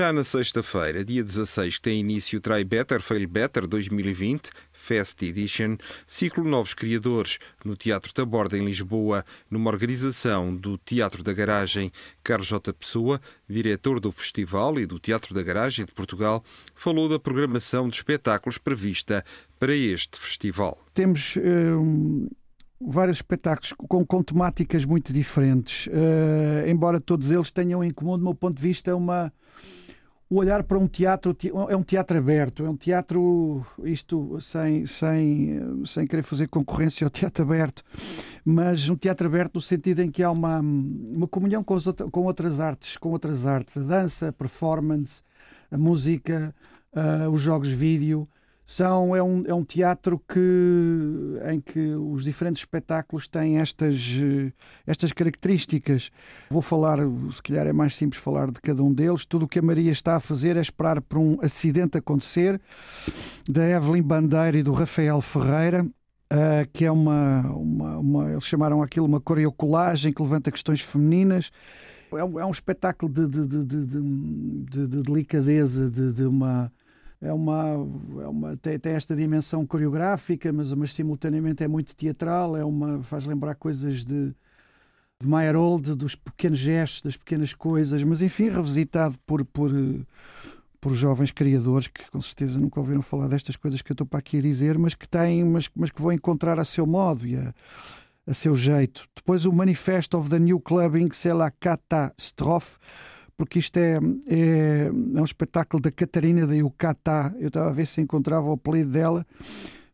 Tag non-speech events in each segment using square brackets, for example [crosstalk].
Já na sexta-feira, dia 16, que tem início o Try Better, Fail Better 2020, Fest Edition, ciclo Novos Criadores, no Teatro da Borda, em Lisboa, numa organização do Teatro da Garagem. Carlos J. Pessoa, diretor do festival e do Teatro da Garagem de Portugal, falou da programação de espetáculos prevista para este festival. Temos. Hum vários espetáculos com, com temáticas muito diferentes, uh, embora todos eles tenham em comum, do meu ponto de vista, uma, o olhar para um teatro é um teatro aberto, é um teatro, isto sem, sem, sem querer fazer concorrência ao teatro aberto, mas um teatro aberto no sentido em que há uma, uma comunhão com, com outras artes, com outras artes, a dança, a performance, a música, uh, os jogos vídeo, são, é, um, é um teatro que, em que os diferentes espetáculos têm estas, estas características. Vou falar, se calhar é mais simples falar de cada um deles. Tudo o que a Maria está a fazer é esperar por um acidente acontecer, da Evelyn Bandeira e do Rafael Ferreira. Uh, que é uma, uma, uma, Eles chamaram aquilo uma coreocolagem que levanta questões femininas. É um, é um espetáculo de, de, de, de, de delicadeza, de, de uma é uma, é uma tem, tem, esta dimensão coreográfica, mas, mas simultaneamente é muito teatral, é uma, faz lembrar coisas de, de Meyerhold, dos pequenos gestos, das pequenas coisas, mas enfim, revisitado por, por, por jovens criadores que com certeza nunca ouviram falar destas coisas que eu estou para aqui a dizer, mas que têm, mas, mas que vão encontrar a seu modo e a, a seu jeito. Depois o Manifesto of the New Clubbing, c'est la catastrophe porque isto é, é, é um espetáculo da Catarina da Yucatá. Eu estava a ver se encontrava o apelido dela,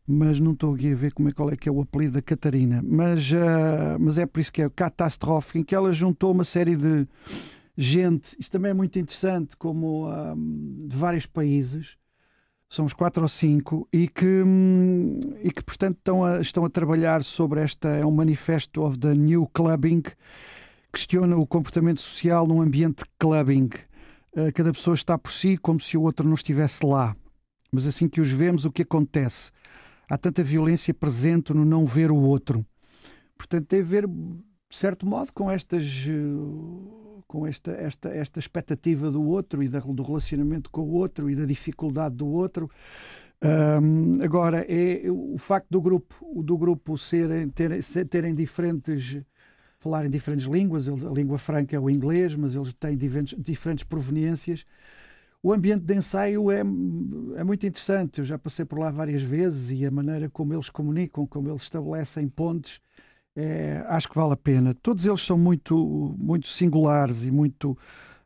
mas não estou aqui a ver como é, qual é que é o apelido da Catarina. Mas, uh, mas é por isso que é catastrófico, em que ela juntou uma série de gente, isto também é muito interessante, como de vários países, são uns quatro ou cinco, e que, um, e que portanto estão a, estão a trabalhar sobre esta, é um manifesto of the New Clubbing, questiona o comportamento social num ambiente clubbing. Eh, cada pessoa está por si como se o outro não estivesse lá. Mas assim que os vemos, o que acontece? Há tanta violência presente no não ver o outro. Portanto, tem a ver, de certo modo, com estas eh, com esta, esta, esta expectativa do outro e do relacionamento com o outro e da dificuldade do outro. Um, agora, é o facto do grupo, do grupo serem, terem diferentes falar em diferentes línguas, a língua franca é o inglês, mas eles têm diferentes, proveniências. O ambiente de ensaio é, é muito interessante, eu já passei por lá várias vezes e a maneira como eles comunicam, como eles estabelecem pontes, é, acho que vale a pena. Todos eles são muito, muito singulares e muito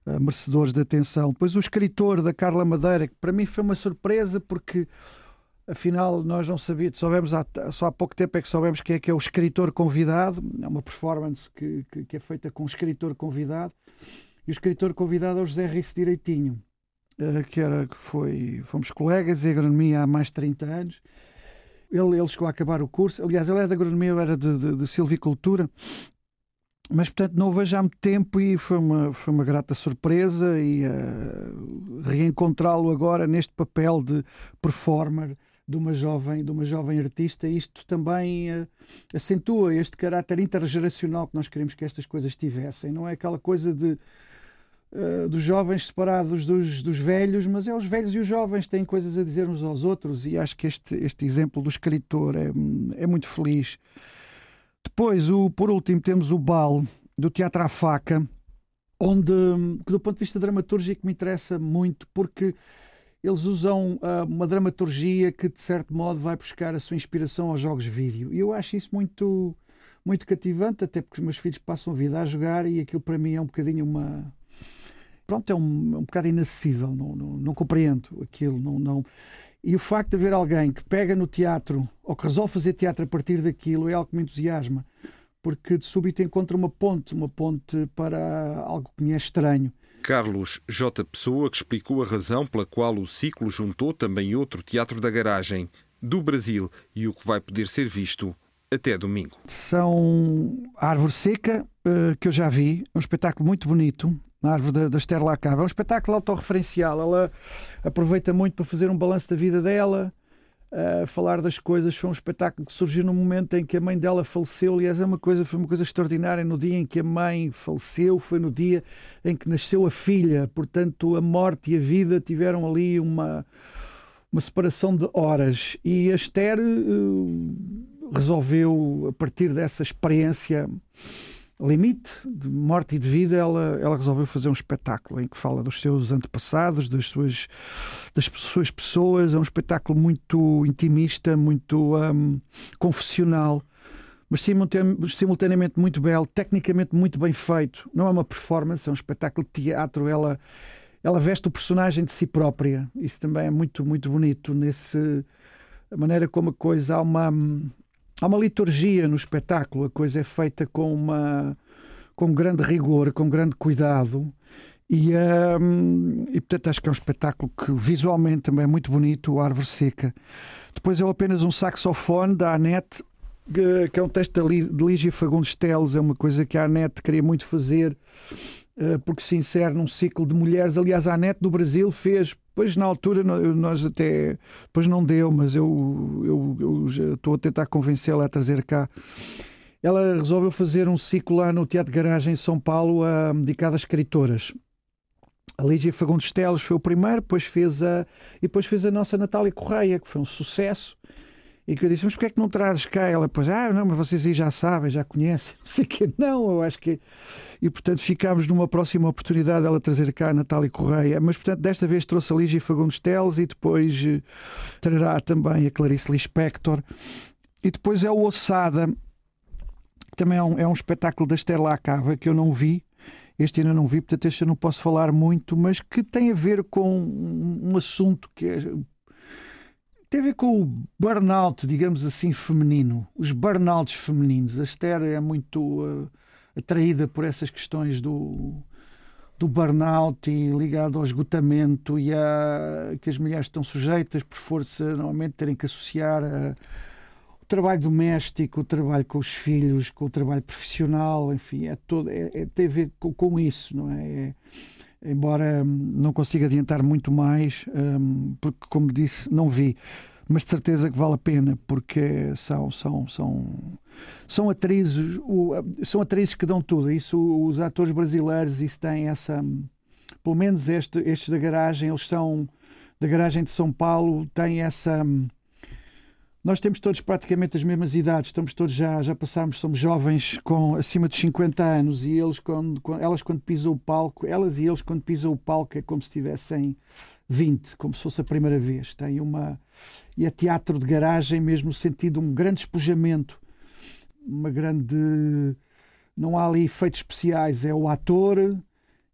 uh, merecedores de atenção. Depois o escritor da Carla Madeira, que para mim foi uma surpresa porque afinal nós não sabíamos, soubemos há, só há pouco tempo é que soubemos quem é que é o escritor convidado, é uma performance que, que, que é feita com o escritor convidado, e o escritor convidado é o José Rice Direitinho, eh, que era, que foi, fomos colegas em agronomia há mais de 30 anos, ele, ele chegou a acabar o curso, aliás ele é de agronomia, eu era de, de, de silvicultura, mas portanto não vejo há muito tempo e foi uma, foi uma grata surpresa e uh, reencontrá-lo agora neste papel de performer de uma jovem, de uma jovem artista, isto também uh, acentua este caráter intergeracional que nós queremos que estas coisas tivessem. Não é aquela coisa de uh, dos jovens separados dos, dos velhos, mas é os velhos e os jovens têm coisas a dizer uns aos outros, e acho que este, este exemplo do escritor é, é muito feliz. Depois, o, por último, temos o Bal do Teatro à Faca, onde, que do ponto de vista dramatúrgico, me interessa muito, porque eles usam uh, uma dramaturgia que, de certo modo, vai buscar a sua inspiração aos jogos vídeo. E eu acho isso muito, muito cativante, até porque os meus filhos passam a vida a jogar e aquilo para mim é um bocadinho uma. Pronto, é um, é um bocado inacessível, não, não, não compreendo aquilo, não, não. E o facto de haver alguém que pega no teatro ou que resolve fazer teatro a partir daquilo é algo que me entusiasma, porque de súbito encontra uma ponte, uma ponte para algo que me é estranho. Carlos J. Pessoa, que explicou a razão pela qual o ciclo juntou também outro Teatro da Garagem, do Brasil, e o que vai poder ser visto até domingo. São Árvore Seca, eh, que eu já vi, um espetáculo muito bonito, na árvore da, Esther Lacava. É um espetáculo autorreferencial. Ela aproveita muito para fazer um balanço da vida dela, uh, falar das coisas. Foi um espetáculo que surgiu no momento em que a mãe dela faleceu. Aliás, é uma coisa, foi uma coisa extraordinária. No dia em que a mãe faleceu, foi no dia em que nasceu a filha. Portanto, a morte e a vida tiveram ali uma, uma separação de horas. E a Esther uh, resolveu, a partir dessa experiência limite de morte e de vida, ela, ela resolveu fazer um espetáculo em que fala dos seus antepassados, das suas, das suas pessoas. É um espetáculo muito intimista, muito um, confessional, mas simultaneamente muito belo, tecnicamente muito bem feito. Não é uma performance, é um espetáculo de teatro. Ela, ela veste o personagem de si própria. Isso também é muito, muito bonito. Nesse, a maneira como a coisa há uma há uma liturgia no espetáculo, a coisa é feita com uma com grande rigor, com grande cuidado. E, um, e portanto acho que é um espetáculo que visualmente também é muito bonito, o Árvore Seca. Depois é apenas um saxofone da Anete, que é um texto de Lígia Fagundes Teles, é uma coisa que a Anete queria muito fazer porque se insere num ciclo de mulheres. Aliás, a ANET do Brasil fez, pois na altura nós até, depois não deu, mas eu, eu, eu estou a tentar convencê-la a trazer cá. Ela resolveu fazer um ciclo lá no Teatro Garagem em São Paulo, a, dedicado a escritoras. A Lígia Fagundes Teles foi o primeiro, depois fez a, e depois fez a nossa Natália Correia, que foi um sucesso. E que eu disse, mas porquê é que não trazes cá? Ela, pois, ah, não, mas vocês aí já sabem, já conhecem. [laughs] Não sei que não, eu acho que. E portanto ficámos numa próxima oportunidade ela trazer cá a Natália Correia. Mas portanto, desta vez trouxe a Lígia Fagundes Teles e depois eh, trará também a Clarice Lispector. E depois é o Ossada, que também é um, é um espetáculo da Esther Lacava que eu não vi. Este ainda não vi, portanto, este eu não posso falar muito, mas que tem a ver com um assunto que é tem a ver com o burnout, digamos assim, feminino. Os burnouts femininos. A Esther é muito uh, atraída por essas questões do, do burnout e ligado ao esgotamento e a que as mulheres estão sujeitas por força, normalmente, terem que associar a, o trabalho doméstico, o trabalho com os filhos, com o trabalho profissional, enfim, é todo, é, é tem a ver com, com isso, não é? é embora hum, não consiga adiantar muito mais, um, porque, como disse, não vi. Mas de certeza que vale a pena, porque são, são, são, são atrizes, são atrizes que dão tudo. Isso, os atores brasileiros, isso tem essa. Pelo menos este, estes da garagem, eles são da garagem de São Paulo, têm essa nós temos todos praticamente as mesmas idades, estamos todos já, já passámos, somos jovens com acima dos 50 anos e eles quando, elas quando pisam o palco, elas e eles quando pisam o palco é como se tivessem 20, como se fosse a primeira vez. Tem uma e é teatro de garagem mesmo no sentido de um grande espojamento, uma grande não há ali efeitos especiais, é o ator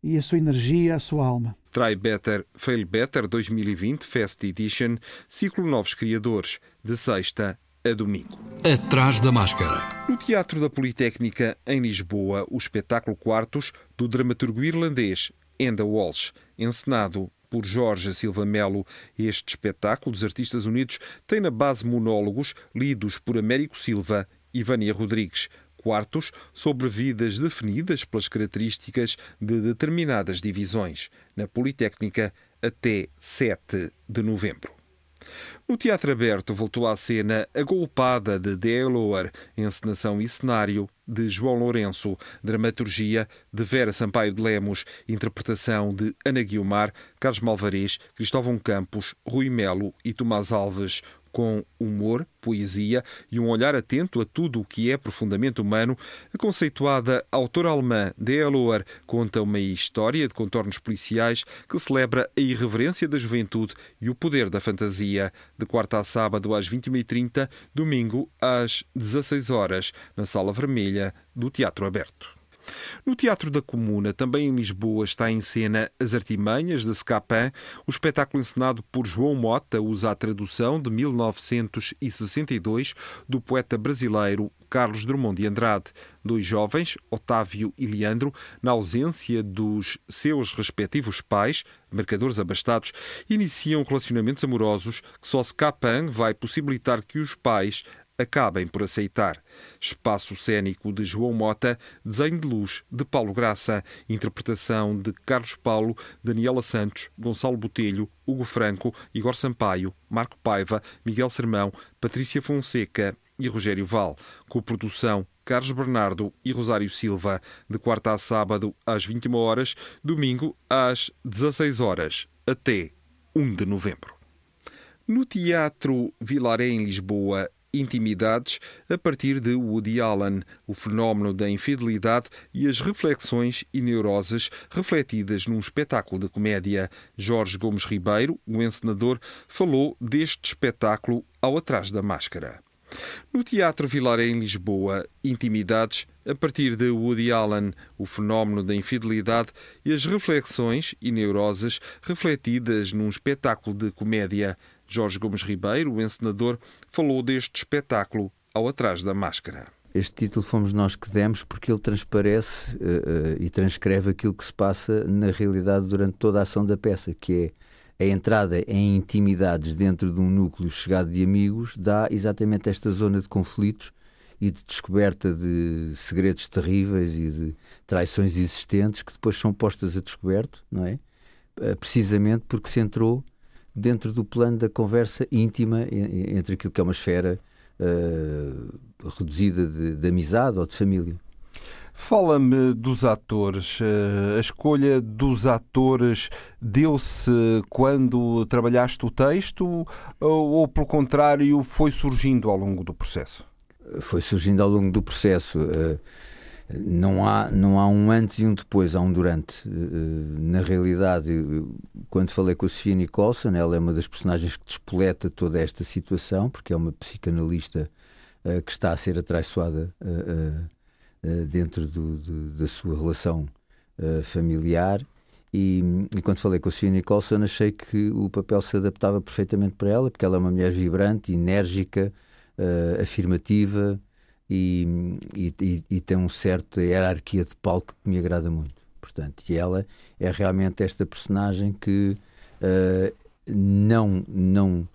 e a sua energia, a sua alma. Try Better, Fail Better 2020 Fest Edition, ciclo Novos Criadores, de sexta a domingo. Atrás da máscara. No Teatro da Politécnica, em Lisboa, o espetáculo Quartos do dramaturgo irlandês Enda Walsh, encenado por Jorge Silva Melo. Este espetáculo dos Artistas Unidos tem na base monólogos lidos por Américo Silva e Vânia Rodrigues quartos sobre vidas definidas pelas características de determinadas divisões, na Politécnica até 7 de novembro. No Teatro Aberto voltou à cena A Golpada de Deloar, encenação e cenário de João Lourenço, dramaturgia de Vera Sampaio de Lemos, interpretação de Ana Guiomar, Carlos Malvarez, Cristóvão Campos, Rui Melo e Tomás Alves, com humor, poesia e um olhar atento a tudo o que é profundamente humano, a conceituada autora alemã de Eloer conta uma história de contornos policiais que celebra a irreverência da juventude e o poder da fantasia, de quarta a sábado às 21h30, domingo às 16 horas, na Sala Vermelha do Teatro Aberto. No Teatro da Comuna, também em Lisboa, está em cena As Artimanhas, de Scapan. O espetáculo encenado por João Mota usa a tradução de 1962 do poeta brasileiro Carlos Drummond de Andrade. Dois jovens, Otávio e Leandro, na ausência dos seus respectivos pais, mercadores abastados, iniciam relacionamentos amorosos que só Scapan vai possibilitar que os pais acabem por aceitar. Espaço cênico de João Mota, desenho de luz de Paulo Graça, interpretação de Carlos Paulo, Daniela Santos, Gonçalo Botelho, Hugo Franco, Igor Sampaio, Marco Paiva, Miguel Sermão, Patrícia Fonseca e Rogério Val. Co-produção Carlos Bernardo e Rosário Silva, de quarta a sábado às 21 horas, domingo às 16 horas, até 1 de novembro. No Teatro Vilaré, em Lisboa, Intimidades, a partir de Woody Allen, o fenómeno da infidelidade e as reflexões e neuroses refletidas num espetáculo de comédia. Jorge Gomes Ribeiro, o encenador, falou deste espetáculo ao Atrás da Máscara. No Teatro Vilaré em Lisboa, Intimidades, a partir de Woody Allen, o fenómeno da infidelidade e as reflexões e neuroses refletidas num espetáculo de comédia. Jorge Gomes Ribeiro, o encenador, falou deste espetáculo ao Atrás da Máscara. Este título fomos nós que demos porque ele transparece uh, uh, e transcreve aquilo que se passa na realidade durante toda a ação da peça, que é a entrada em intimidades dentro de um núcleo chegado de amigos, dá exatamente esta zona de conflitos e de descoberta de segredos terríveis e de traições existentes que depois são postas a descoberto, não é? Uh, precisamente porque se entrou dentro do plano da conversa íntima entre aquilo que é uma esfera uh, reduzida de, de amizade ou de família. Fala-me dos atores. Eh, a escolha dos atores deu-se quando trabalhaste o texto ou, pelo contrário, foi surgindo ao longo do processo? Foi surgindo ao longo do processo. Uh, não há, não há um antes e um depois, há um durante. Eh, na realidade, quando falei com a Sofia Nicholson, ela é uma das personagens que despoleta toda esta situação, porque é uma psicanalista uh, que está a ser atraiçoada uh, dentro do, do, da sua relação familiar. E, e, quando falei com a Sofia Nicholson, achei que o papel se adaptava perfeitamente para ela, porque ela é uma mulher vibrante, enérgica, afirmativa e, e, e, tem um certo hierarquia de palco que me agrada muito. Portanto, e ela é realmente esta personagem que uh, não, não,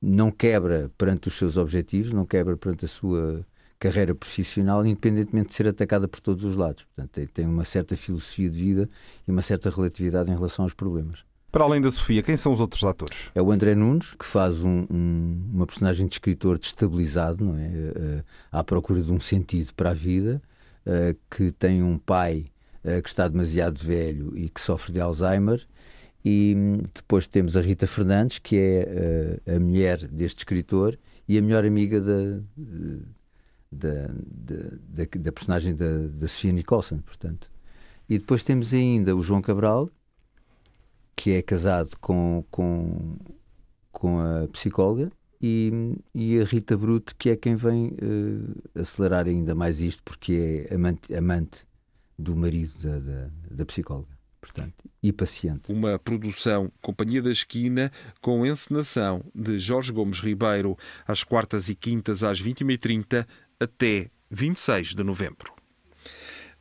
não quebra perante os seus objetivos, não quebra perante a sua carreira profissional, independentemente de ser atacada por todos os lados. Portanto, tem, tem uma certa filosofia de vida e uma certa relatividade em relação aos problemas. Para além da Sofia, quem são os outros atores? É o André Nunes, que faz um, um, uma personagem de escritor destabilizado, não é? Uh, à procura de um sentido para a vida, uh, que tem um pai que está demasiado velho e que sofre de Alzheimer. E um, depois temos a Rita Fernandes, que é a mulher deste escritor e a melhor amiga da, da, da, da, da personagem da, da Sofia Nicholson, portanto. E depois temos ainda o João Cabral, que é casado com, com, com a psicóloga, e, e a Rita Bruto, que é quem vem uh, acelerar ainda mais isto, porque é amante, amante do marido da, da, da psicóloga. Portanto, e paciente. Uma produção Companhia da Esquina com encenação de Jorge Gomes Ribeiro às quartas e quintas às 21h30 até 26 de novembro.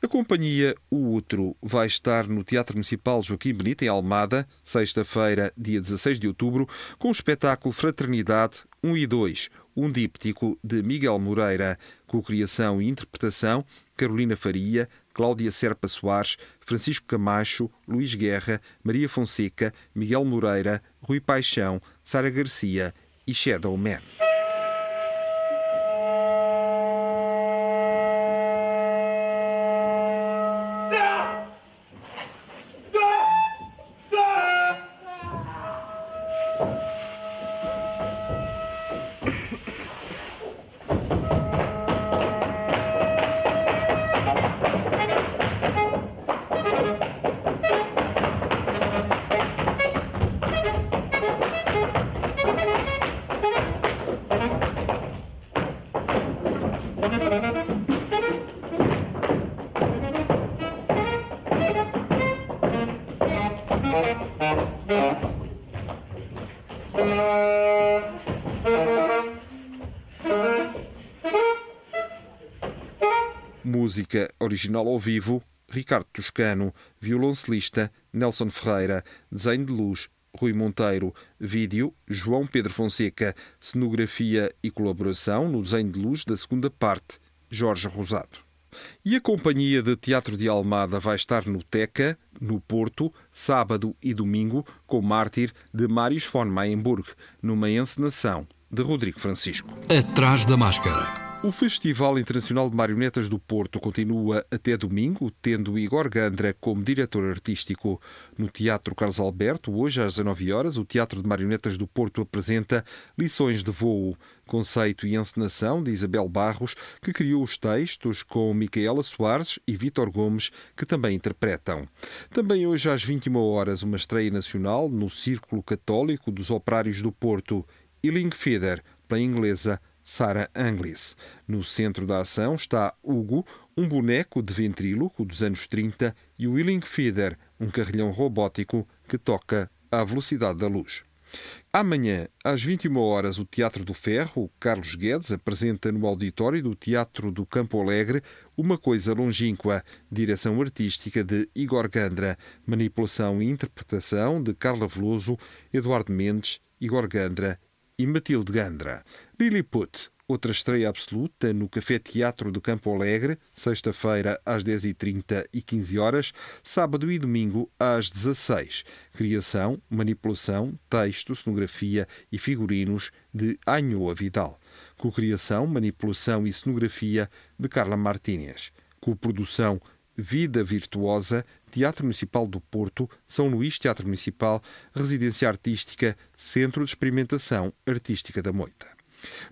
A companhia O Outro vai estar no Teatro Municipal Joaquim Benito, em Almada, sexta-feira, dia 16 de outubro, com o espetáculo Fraternidade 1 e 2, um díptico de Miguel Moreira, com criação e interpretação Carolina Faria, Cláudia Serpa Soares, Francisco Camacho, Luís Guerra, Maria Fonseca, Miguel Moreira, Rui Paixão, Sara Garcia e Shadow Man. Música original ao vivo, Ricardo Toscano, violoncelista, Nelson Ferreira, desenho de luz, Rui Monteiro, vídeo, João Pedro Fonseca, cenografia e colaboração no desenho de luz da segunda parte, Jorge Rosado. E a Companhia de Teatro de Almada vai estar no Teca, no Porto, sábado e domingo, com Mártir de Marius von Mayenburg, numa encenação de Rodrigo Francisco. Atrás da máscara. O Festival Internacional de Marionetas do Porto continua até domingo, tendo Igor Gandra como diretor artístico. No Teatro Carlos Alberto, hoje às 19 horas, o Teatro de Marionetas do Porto apresenta Lições de Voo, conceito e encenação de Isabel Barros, que criou os textos com Micaela Soares e Vítor Gomes, que também interpretam. Também hoje às 21 horas, uma estreia nacional no Círculo Católico dos Operários do Porto, Ealing Feeder, pela inglesa Sarah Anglis. No centro da ação está Hugo, um boneco de ventríloco dos anos 30, e o Willing Feeder, um carrilhão robótico que toca à velocidade da luz. Amanhã, às 21 horas, o Teatro do Ferro, Carlos Guedes, apresenta no auditório do Teatro do Campo Alegre Uma Coisa Longínqua, direção artística de Igor Gandra, manipulação e interpretação de Carla Veloso, Eduardo Mendes, Igor Gandra e Matilde Gandra. Lilliput, outra estreia absoluta no Café Teatro do Campo Alegre, sexta-feira às 10h30 e 15 horas, sábado e domingo às 16 Criação, manipulação, texto, cenografia e figurinos de Anhoa Vidal. Co-criação, manipulação e cenografia de Carla Martínez. Co-produção Vida Virtuosa, Teatro Municipal do Porto, São Luís Teatro Municipal, Residência Artística, Centro de Experimentação Artística da Moita.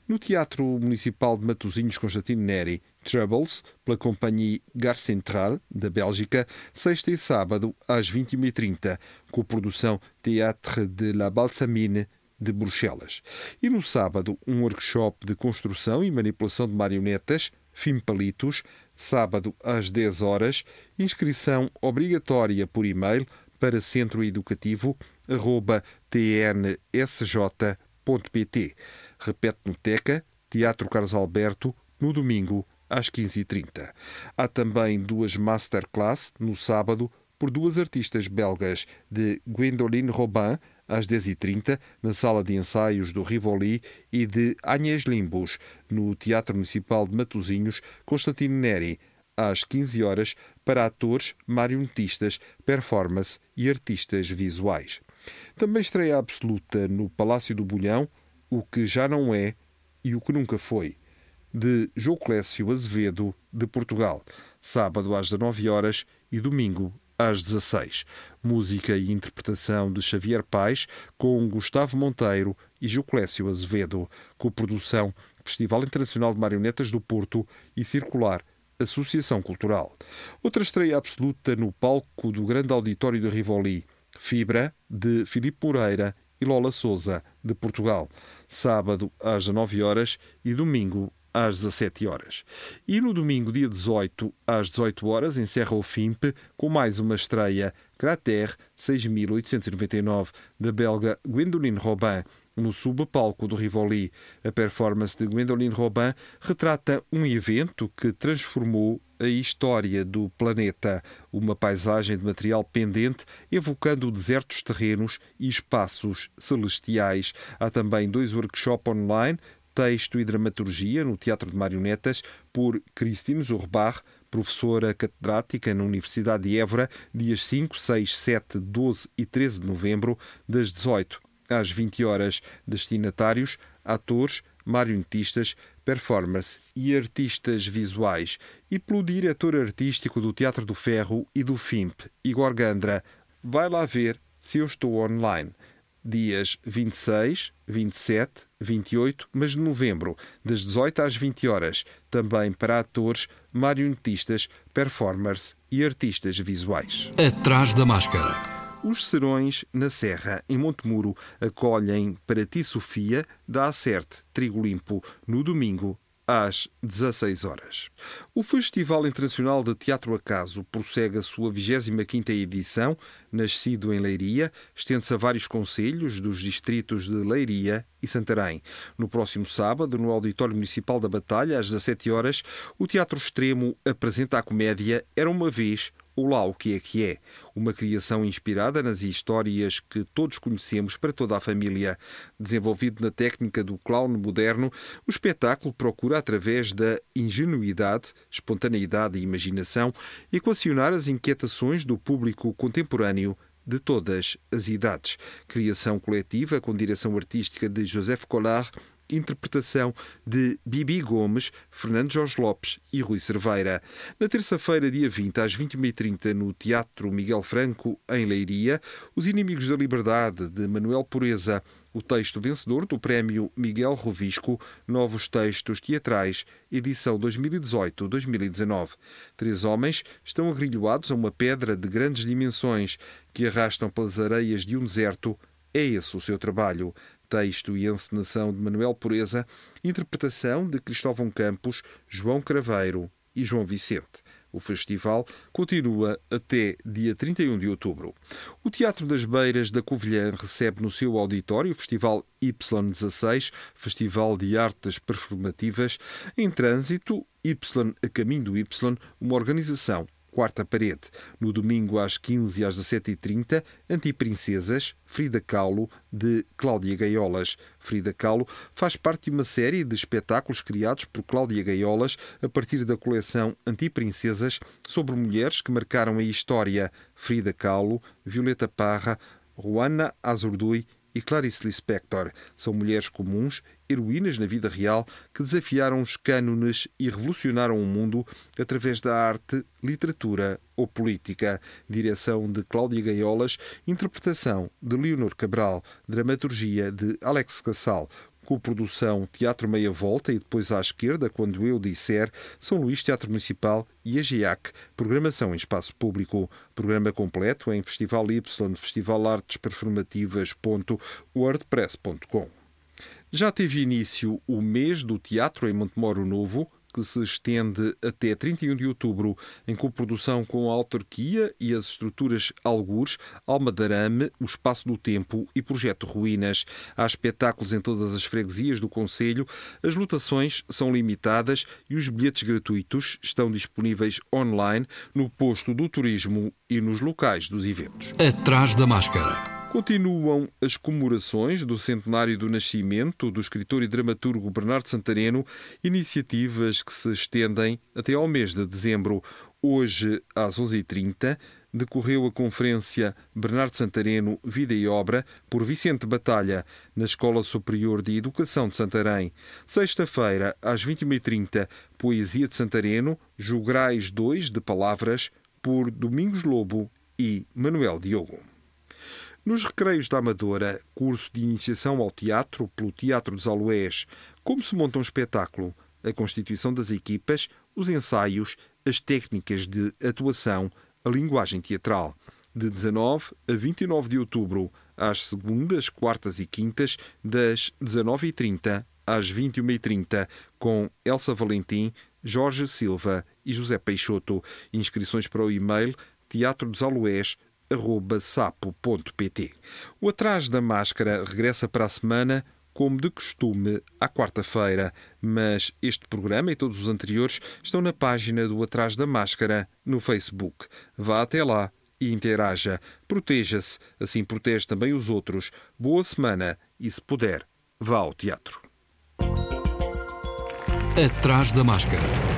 No Teatro Municipal de Matosinhos Constantino Neri, Troubles, pela companhia Gar Central, da Bélgica, sexta e sábado, às 21h30, com a produção Théâtre de la Balsamine, de Bruxelas. E no sábado, um workshop de construção e manipulação de marionetas, Fimpalitos, sábado às 10 horas, inscrição obrigatória por e-mail para centroeducativo.tnsj.pt. Repete no Teca, Teatro Carlos Alberto, no domingo, às 15h30. Há também duas masterclass no sábado por duas artistas belgas, de Gwendoline Robin, às 10h30, na sala de ensaios do Rivoli, e de Agnès Limbos, no Teatro Municipal de Matosinhos, Constantino Neri, às 15 horas, para atores, marionetistas, performance e artistas visuais. Também estreia absoluta no Palácio do Bolhão, O que já não é e o que nunca foi, de João Clécio Azevedo, de Portugal, sábado às 19 horas e domingo às 16. Música e interpretação de Xavier Paes com Gustavo Monteiro e Juclésio Azevedo, com produção Festival Internacional de Marionetas do Porto e Circular Associação Cultural. Outra estreia absoluta no palco do Grande Auditório de Rivoli, Fibra, de Filipe Moreira e Lola Souza, de Portugal, sábado às 19 horas e domingo às 17 horas. E no domingo, dia 18, às 18 horas, encerra o FIMP com mais uma estreia, Crater 6899, da belga Gwendoline Robin, no subpalco do Rivoli. A performance de Gwendoline Robin retrata um evento que transformou a história do planeta, uma paisagem de material pendente evocando desertos terrenos e espaços celestiais. Há também dois workshops online texto e dramaturgia no Teatro de Marionetas por Christine Zurbar, professora catedrática na Universidade de Évora, dias 5, 6, 7, 12 e 13 de novembro, das 18 às 20 horas. Destinatários, atores, marionetistas, performance e artistas visuais. E pelo diretor artístico do Teatro do Ferro e do FIMP, Igor Gandra. Vai lá ver se eu estou online dias 26, 27, 28, mas de novembro, das 18 às 20 horas, também para atores, marionetistas, performers e artistas visuais. Atrás da máscara. Os Serões, na Serra, em Montemuro, acolhem para ti, Sofia, da Acerte, Trigo Limpo, no domingo, às 16 horas. O Festival Internacional de Teatro Acaso prossegue a sua 25ª edição, nascido em Leiria, estende-se a vários conselhos dos distritos de Leiria e Santarém. No próximo sábado, no Auditório Municipal da Batalha, às 17 horas, o Teatro Extremo apresenta a comédia Era uma vez o o que é que é, uma criação inspirada nas histórias que todos conhecemos para toda a família. Desenvolvido na técnica do clown moderno, o espetáculo procura, através da ingenuidade, espontaneidade e imaginação, equacionar as inquietações do público contemporâneo de todas as idades. Criação coletiva com direção artística de Joseph Collard interpretação de Bibi Gomes, Fernando Jorge Lopes e Rui Cerveira. Na terça-feira, dia 20, às 21h30, no Teatro Miguel Franco, em Leiria, Os Inimigos da Liberdade, de Manuel Pureza, o texto vencedor do Prémio Miguel Rovisco, Novos Textos Teatrais, edição 2018-2019. Três homens estão agrilhoados a uma pedra de grandes dimensões que arrastam pelas areias de um deserto. É esse o seu trabalho texto e encenação de Manuel Pureza, interpretação de Cristóvão Campos, João Craveiro e João Vicente. O festival continua até dia 31 de outubro. O Teatro das Beiras da Covilhã recebe no seu auditório o Festival Y16, Festival de Artes Performativas, em trânsito Y a caminho do Y, uma organização Quarta Parede. No domingo às 15 às 17h30, Antiprincesas, Frida Kahlo, de Cláudia Gaiolas. Frida Kahlo faz parte de uma série de espetáculos criados por Cláudia Gaiolas a partir da coleção Antiprincesas sobre mulheres que marcaram a história. Frida Kahlo, Violeta Parra, Juana Azurduy e Clarice Lispector. São mulheres comuns, heroínas na vida real, que desafiaram os cânones e revolucionaram o mundo através da arte, literatura ou política. Direção de Cláudia Gaiolas, interpretação de Leonor Cabral, dramaturgia de Alex Cassal, co-produção Teatro Meia Volta e depois à esquerda, quando eu disser, São Luís Teatro Municipal e a GIAC, programação em espaço público. Programa completo em Festival Y, festivalartesperformativas.wordpress.com. Já teve início o mês do teatro em Montemoro Novo, que se estende até 31 de outubro, em coprodução com a autarquia e as estruturas Algures, Almadarame, o Espaço do Tempo e Projeto Ruínas. Há espetáculos em todas as freguesias do Conselho, as lotações são limitadas e os bilhetes gratuitos estão disponíveis online no posto do turismo e nos locais dos eventos. Atrás da máscara. Continuam as comemorações do centenário do nascimento do escritor e dramaturgo Bernardo Santareno, iniciativas que se estendem até ao mês de dezembro. Hoje, às 11h30, decorreu a conferência Bernardo Santareno, Vida e Obra, por Vicente Batalha, na Escola Superior de Educação de Santarém. Sexta-feira, às 21h30, Poesia de Santareno, Jograis 2 de Palavras, por Domingos Lobo e Manuel Diogo. Nos Recreios da Amadora, curso de iniciação ao teatro pelo Teatro dos Aloés, como se monta um espetáculo, a constituição das equipas, os ensaios, as técnicas de atuação, a linguagem teatral. De 19 a 29 de outubro, às segundas, quartas e quintas, das 19h30 às 21h30, com Elsa Valentim, Jorge Silva e José Peixoto. Inscrições para o e-mail teatro dos Aloés sapo.pt. O Atrás da Máscara regressa para a semana, como de costume, à quarta-feira, mas este programa e todos os anteriores estão na página do Atrás da Máscara no Facebook. Vá até lá e interaja. Proteja-se, assim protege também os outros. Boa semana e, se puder, vá ao teatro. Atrás da Máscara.